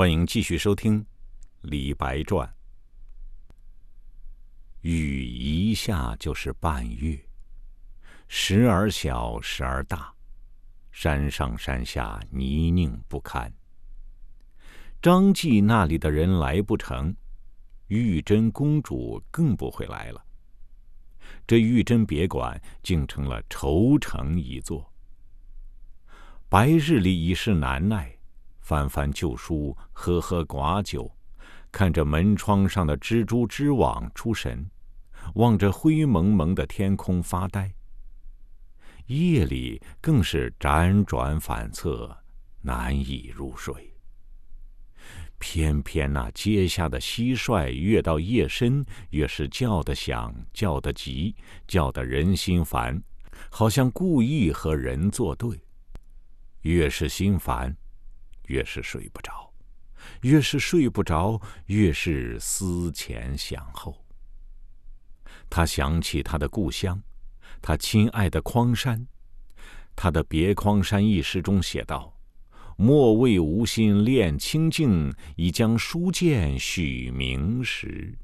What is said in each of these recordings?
欢迎继续收听《李白传》。雨一下就是半月，时而小，时而大，山上山下泥泞不堪。张继那里的人来不成，玉贞公主更不会来了。这玉贞别馆竟成了愁城一座。白日里已是难耐，翻翻旧书，喝喝寡酒，看着门窗上的蜘蛛织网出神，望着灰蒙蒙的天空发呆。夜里更是辗转反侧，难以入睡。偏偏那阶下的蟋蟀，越到夜深，越是叫得响，叫得急，叫得人心烦，好像故意和人作对。越是心烦，越是睡不着；越是睡不着，越是思前想后。他想起他的故乡，他亲爱的匡山。他的《别匡山》一诗中写道。莫为无心恋清净，已将书剑许明时。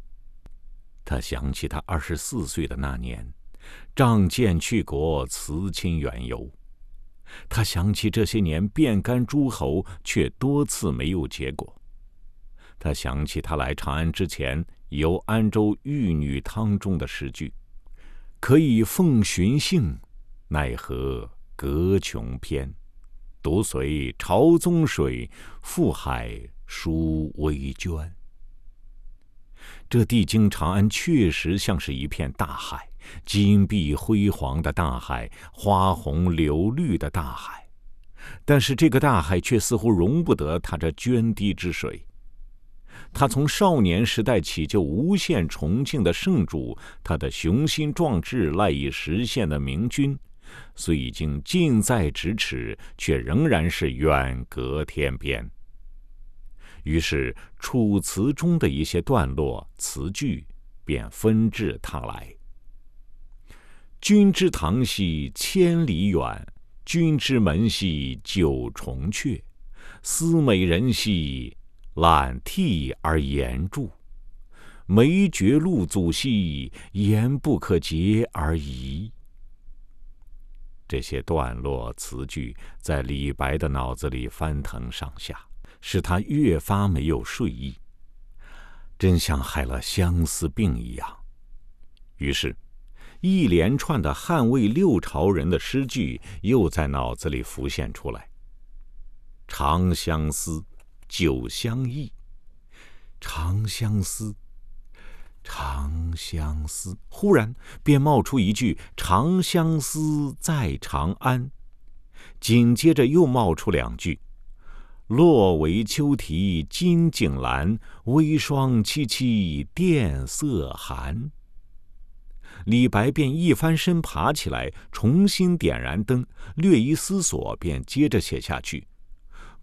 他想起他二十四岁的那年，仗剑去国，辞亲远游。他想起这些年遍干诸侯，却多次没有结果。他想起他来长安之前游安州玉女汤中的诗句：“可以奉寻姓，奈何隔穷篇。”独随潮宗水，赴海书微娟。这帝京长安确实像是一片大海，金碧辉煌的大海，花红柳绿的大海。但是这个大海却似乎容不得他这涓滴之水。他从少年时代起就无限崇敬的圣主，他的雄心壮志赖以实现的明君。虽已经近在咫尺，却仍然是远隔天边。于是《楚辞》中的一些段落词句，便纷至沓来：“君之堂兮千里远，君之门兮九重阙。思美人兮，览涕而言注。梅绝露阻兮，言不可竭而已。”这些段落词句在李白的脑子里翻腾上下，使他越发没有睡意，真像害了相思病一样。于是，一连串的汉魏六朝人的诗句又在脑子里浮现出来：长相思，久相忆，长相思。长相思，忽然便冒出一句“长相思，在长安”，紧接着又冒出两句：“落为秋啼金井阑，微霜凄凄殿色寒。”李白便一翻身爬起来，重新点燃灯，略一思索，便接着写下去：“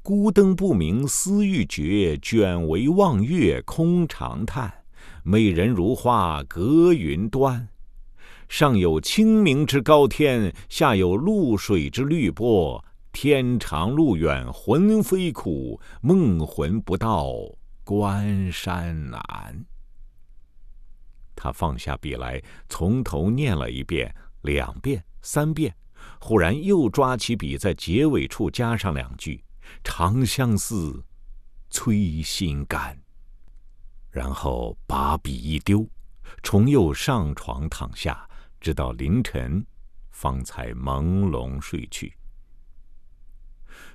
孤灯不明思欲绝，卷帷望月空长叹。”美人如花隔云端，上有清明之高天，下有露水之绿波。天长路远魂飞苦，梦魂不到关山难。他放下笔来，从头念了一遍、两遍、三遍，忽然又抓起笔，在结尾处加上两句：“长相思，催心肝。”然后把笔一丢，重又上床躺下，直到凌晨，方才朦胧睡去。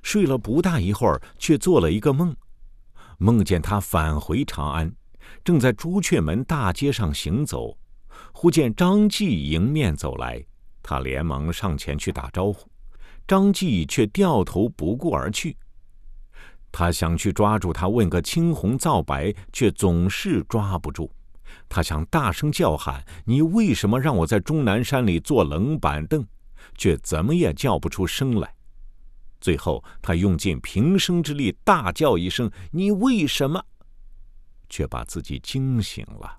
睡了不大一会儿，却做了一个梦，梦见他返回长安，正在朱雀门大街上行走，忽见张继迎面走来，他连忙上前去打招呼，张继却掉头不顾而去。他想去抓住他问个青红皂白，却总是抓不住。他想大声叫喊：“你为什么让我在终南山里坐冷板凳？”却怎么也叫不出声来。最后，他用尽平生之力大叫一声：“你为什么？”却把自己惊醒了。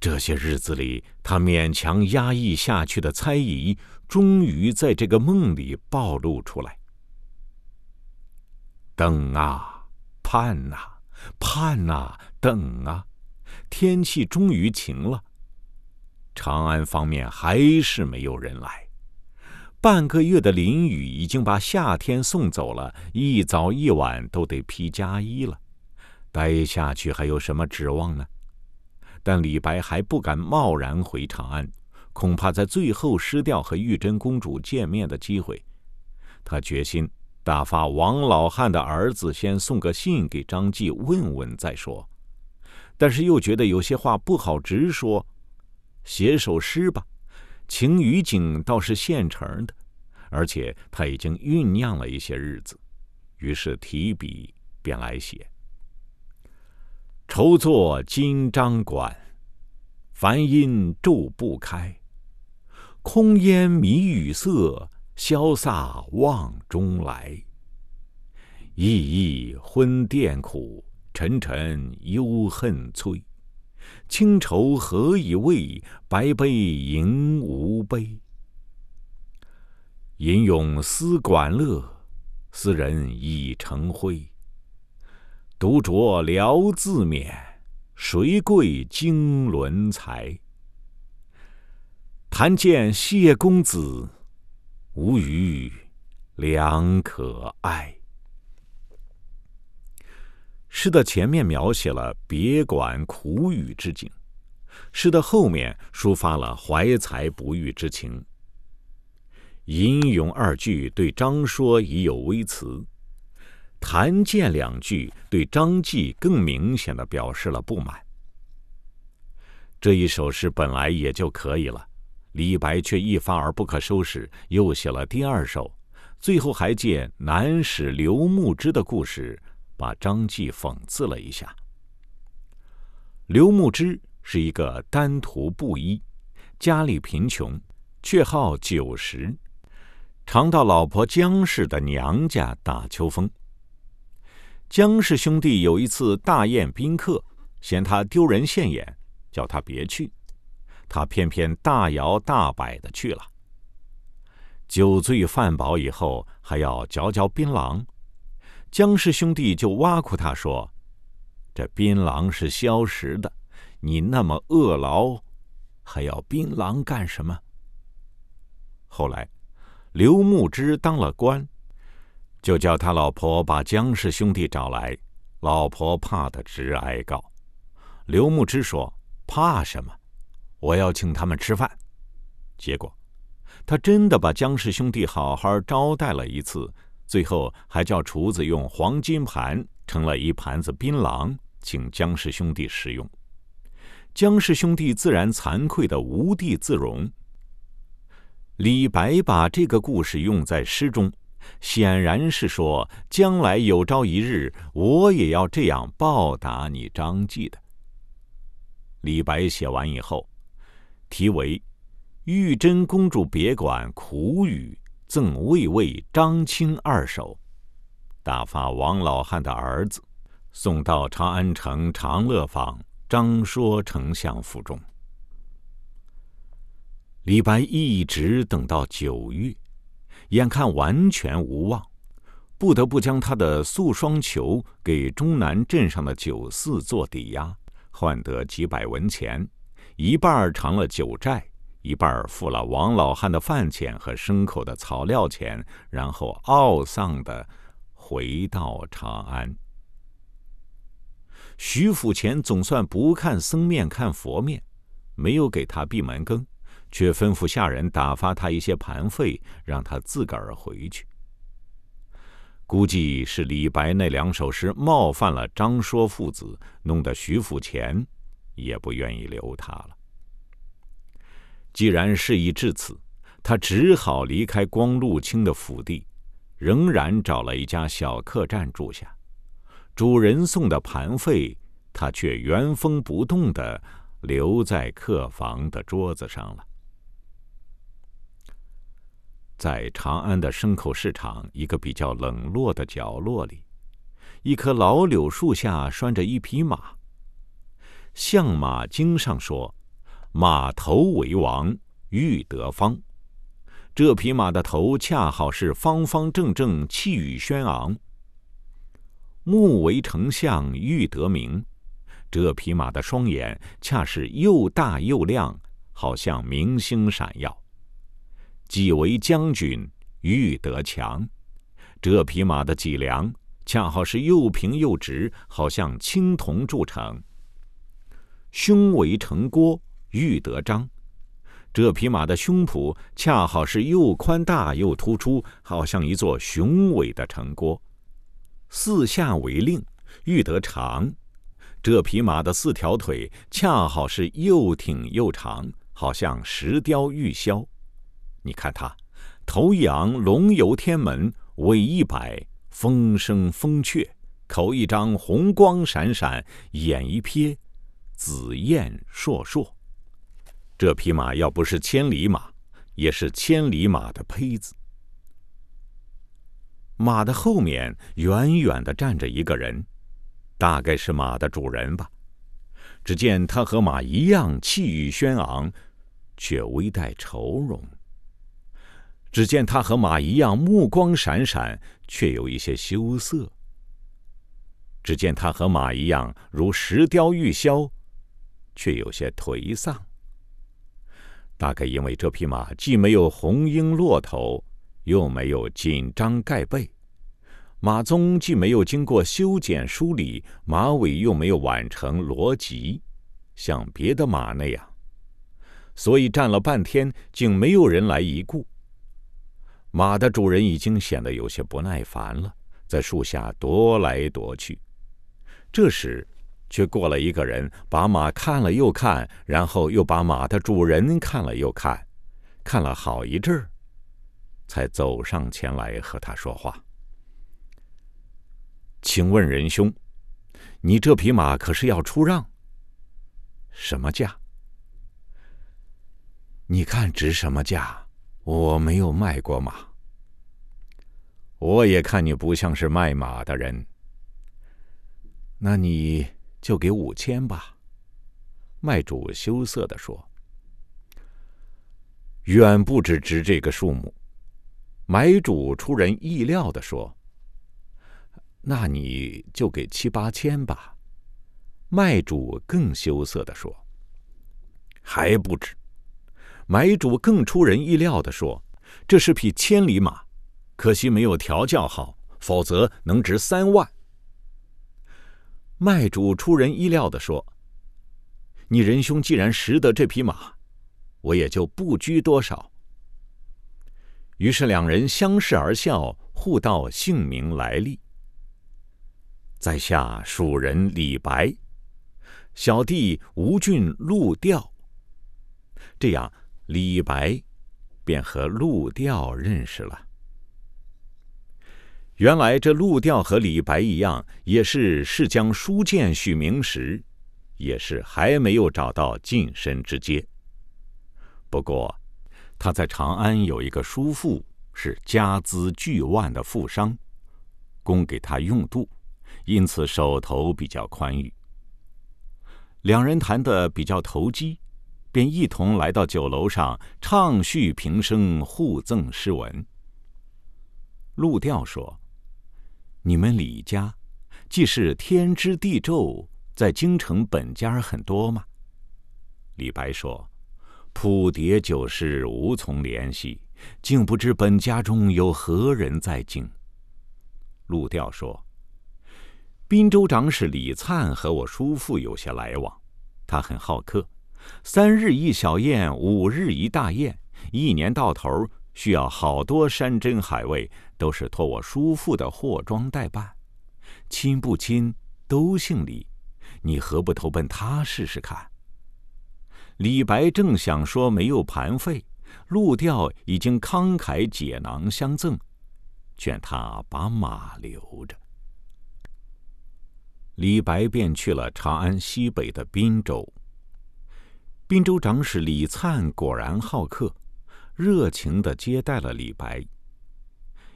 这些日子里，他勉强压抑下去的猜疑，终于在这个梦里暴露出来。等啊，盼呐，盼呐，等啊，天气终于晴了。长安方面还是没有人来。半个月的淋雨已经把夏天送走了，一早一晚都得披加衣了，待下去还有什么指望呢？但李白还不敢贸然回长安，恐怕在最后失掉和玉真公主见面的机会。他决心打发王老汉的儿子先送个信给张继问问再说，但是又觉得有些话不好直说，写首诗吧。情与景倒是现成的，而且他已经酝酿了一些日子，于是提笔便来写：“愁坐金章馆，梵音骤不开。空烟迷雨色，潇洒望中来。熠熠昏殿苦，沉沉忧恨催。”清愁何以慰？白杯盈无杯。吟咏思管乐，斯人已成灰。独酌聊自勉，谁贵经纶才？谈见谢公子，无语良可爱。诗的前面描写了别馆苦雨之景，诗的后面抒发了怀才不遇之情。吟咏二句对张说已有微词，谈见两句对张继更明显的表示了不满。这一首诗本来也就可以了，李白却一发而不可收拾，又写了第二首，最后还借南史刘牧之的故事。把张继讽刺了一下。刘牧之是一个单徒布衣，家里贫穷，却好酒食，常到老婆姜氏的娘家打秋风。姜氏兄弟有一次大宴宾客，嫌他丢人现眼，叫他别去，他偏偏大摇大摆的去了。酒醉饭饱以后，还要嚼嚼槟榔。姜氏兄弟就挖苦他说：“这槟榔是消食的，你那么饿劳，还要槟榔干什么？”后来，刘牧之当了官，就叫他老婆把姜氏兄弟找来。老婆怕的直哀告。刘牧之说：“怕什么？我要请他们吃饭。”结果，他真的把姜氏兄弟好好招待了一次。最后还叫厨子用黄金盘盛了一盘子槟榔，请姜氏兄弟食用。姜氏兄弟自然惭愧的无地自容。李白把这个故事用在诗中，显然是说将来有朝一日我也要这样报答你张继的。李白写完以后，题为《玉真公主别馆苦雨》。赠魏魏、张清二首，打发王老汉的儿子送到长安城长乐坊张说丞相府中。李白一直等到九月，眼看完全无望，不得不将他的素双球给中南镇上的酒肆做抵押，换得几百文钱，一半偿了酒债。一半付了王老汉的饭钱和牲口的草料钱，然后懊丧的回到长安。徐府前总算不看僧面看佛面，没有给他闭门羹，却吩咐下人打发他一些盘费，让他自个儿回去。估计是李白那两首诗冒犯了张说父子，弄得徐府前也不愿意留他了。既然事已至此，他只好离开光禄卿的府邸，仍然找了一家小客栈住下。主人送的盘费，他却原封不动的留在客房的桌子上了。在长安的牲口市场一个比较冷落的角落里，一棵老柳树下拴着一匹马。相马经上说。马头为王，欲得方。这匹马的头恰好是方方正正，气宇轩昂。目为丞相欲得名。这匹马的双眼恰是又大又亮，好像明星闪耀。既为将军欲得强。这匹马的脊梁恰好是又平又直，好像青铜铸成。胸为城郭，欲得章。这匹马的胸脯恰好是又宽大又突出，好像一座雄伟的城郭。四下为令，欲得长。这匹马的四条腿恰好是又挺又长，好像石雕玉箫。你看他，头仰龙游天门。尾一摆，风生风雀；口一张，红光闪闪；眼一瞥，紫焰烁烁。这匹马要不是千里马，也是千里马的胚子。马的后面远远的站着一个人，大概是马的主人吧。只见他和马一样气宇轩昂，却微带愁容。只见他和马一样目光闪闪，却有一些羞涩。只见他和马一样如石雕玉箫，却有些颓丧。大概因为这匹马既没有红缨骆头，又没有紧张盖背，马鬃既没有经过修剪梳理，马尾又没有挽成罗辑，像别的马那样，所以站了半天，竟没有人来一顾。马的主人已经显得有些不耐烦了，在树下踱来踱去。这时，却过来一个人，把马看了又看，然后又把马的主人看了又看，看了好一阵儿，才走上前来和他说话：“请问仁兄，你这匹马可是要出让？什么价？你看值什么价？”我没有卖过马，我也看你不像是卖马的人。那你就给五千吧。”卖主羞涩的说。“远不止值这个数目。”买主出人意料的说。“那你就给七八千吧。”卖主更羞涩的说。“还不止。”买主更出人意料的说：“这是匹千里马，可惜没有调教好，否则能值三万。”卖主出人意料的说：“你仁兄既然识得这匹马，我也就不拘多少。”于是两人相视而笑，互道姓名来历。在下蜀人李白，小弟吴郡陆调。这样。李白便和陆调认识了。原来这陆调和李白一样，也是是将书剑许名时，也是还没有找到晋升之阶。不过他在长安有一个叔父，是家资巨万的富商，供给他用度，因此手头比较宽裕。两人谈的比较投机。便一同来到酒楼上，畅叙平生，互赠诗文。陆调说：“你们李家，既是天之地胄，在京城本家很多吗？”李白说：“普迭旧事无从联系，竟不知本家中有何人在京。”陆调说：“滨州长史李灿和我叔父有些来往，他很好客。”三日一小宴，五日一大宴，一年到头需要好多山珍海味，都是托我叔父的货庄代办。亲不亲都姓李，你何不投奔他试试看？李白正想说没有盘费，陆调已经慷慨解囊相赠，劝他把马留着。李白便去了长安西北的滨州。滨州长史李灿果然好客，热情的接待了李白。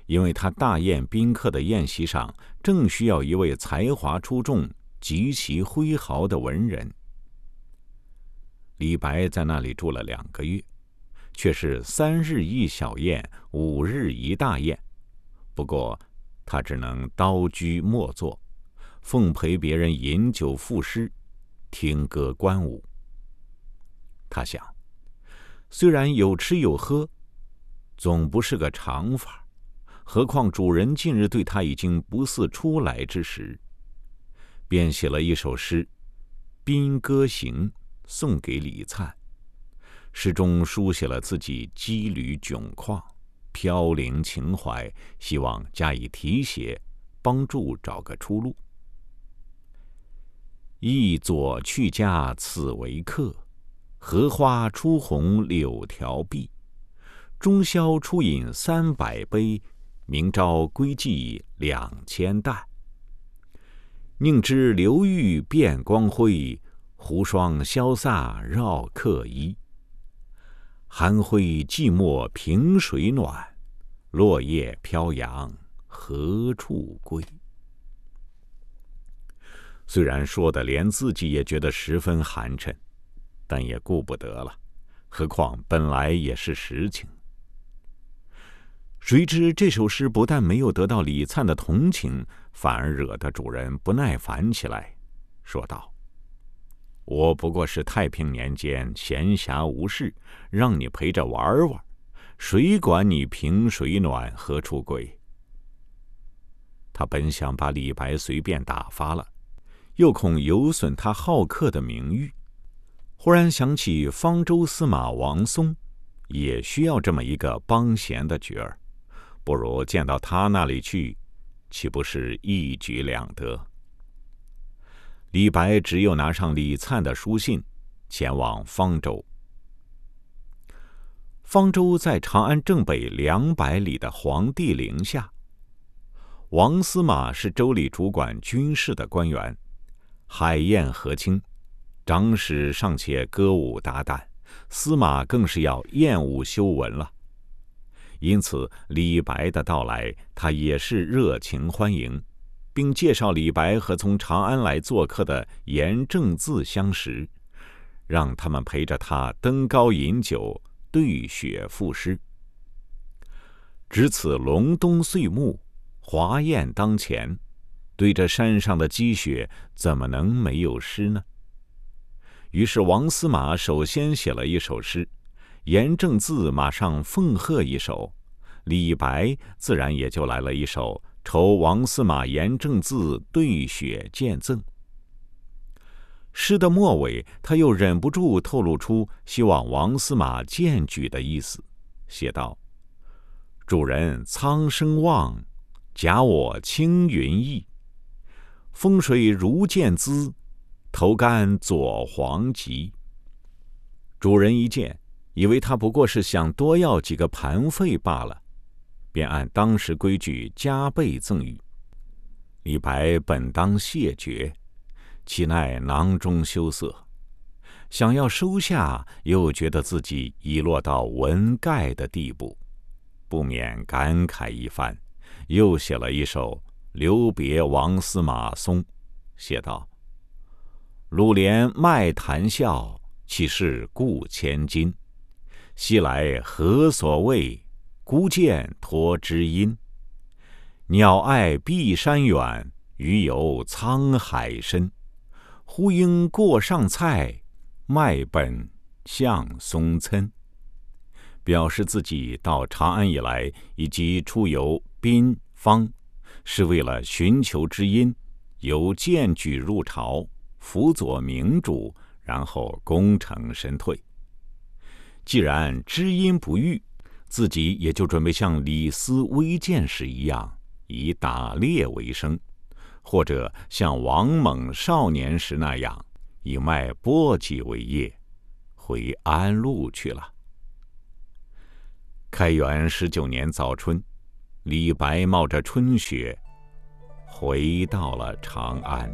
因为他大宴宾客的宴席上，正需要一位才华出众、极其挥毫的文人。李白在那里住了两个月，却是三日一小宴，五日一大宴。不过，他只能刀居末座，奉陪别人饮酒赋诗，听歌观舞。他想，虽然有吃有喝，总不是个常法。何况主人近日对他已经不似初来之时，便写了一首诗《宾歌行》，送给李灿。诗中书写了自己羁旅窘况、飘零情怀，希望加以题写，帮助找个出路。一左去家此为客，荷花初红柳条碧，中宵出饮三百杯。明朝归寄两千担，宁知流玉变光辉，胡霜潇洒绕客衣。寒灰寂寞凭谁暖？落叶飘扬何处归？虽然说的连自己也觉得十分寒碜，但也顾不得了，何况本来也是实情。谁知这首诗不但没有得到李灿的同情，反而惹得主人不耐烦起来，说道：“我不过是太平年间闲暇无事，让你陪着玩玩，谁管你平水暖何处归？”他本想把李白随便打发了，又恐有损他好客的名誉，忽然想起方舟司马王松，也需要这么一个帮闲的角儿。不如见到他那里去，岂不是一举两得？李白只有拿上李灿的书信，前往方舟。方舟在长安正北两百里的黄帝陵下。王司马是州里主管军事的官员，海晏河清，长史尚且歌舞达旦，司马更是要厌恶修文了。因此，李白的到来，他也是热情欢迎，并介绍李白和从长安来做客的严正字相识，让他们陪着他登高饮酒、对雪赋诗。值此隆冬岁暮，华宴当前，对着山上的积雪，怎么能没有诗呢？于是，王司马首先写了一首诗。严正字马上奉贺一首，李白自然也就来了一首《酬王司马严正字对雪见赠》。诗的末尾，他又忍不住透露出希望王司马荐举的意思，写道：“主人苍生望，假我青云意。风水如见姿，头干左黄棘。”主人一见。以为他不过是想多要几个盘费罢了，便按当时规矩加倍赠予。李白本当谢绝，岂奈囊中羞涩，想要收下，又觉得自己已落到文盖的地步，不免感慨一番，又写了一首《留别王司马松》，写道：“鲁连卖谈笑，岂是故千金？”昔来何所谓？孤剑托知音。鸟爱碧山远，鱼游沧海深。忽应过上菜，卖本向松村。表示自己到长安以来，以及出游滨方，是为了寻求知音，由荐举入朝，辅佐明主，然后功成身退。既然知音不遇，自己也就准备像李斯微见时一样，以打猎为生，或者像王猛少年时那样，以卖簸箕为业，回安陆去了。开元十九年早春，李白冒着春雪，回到了长安。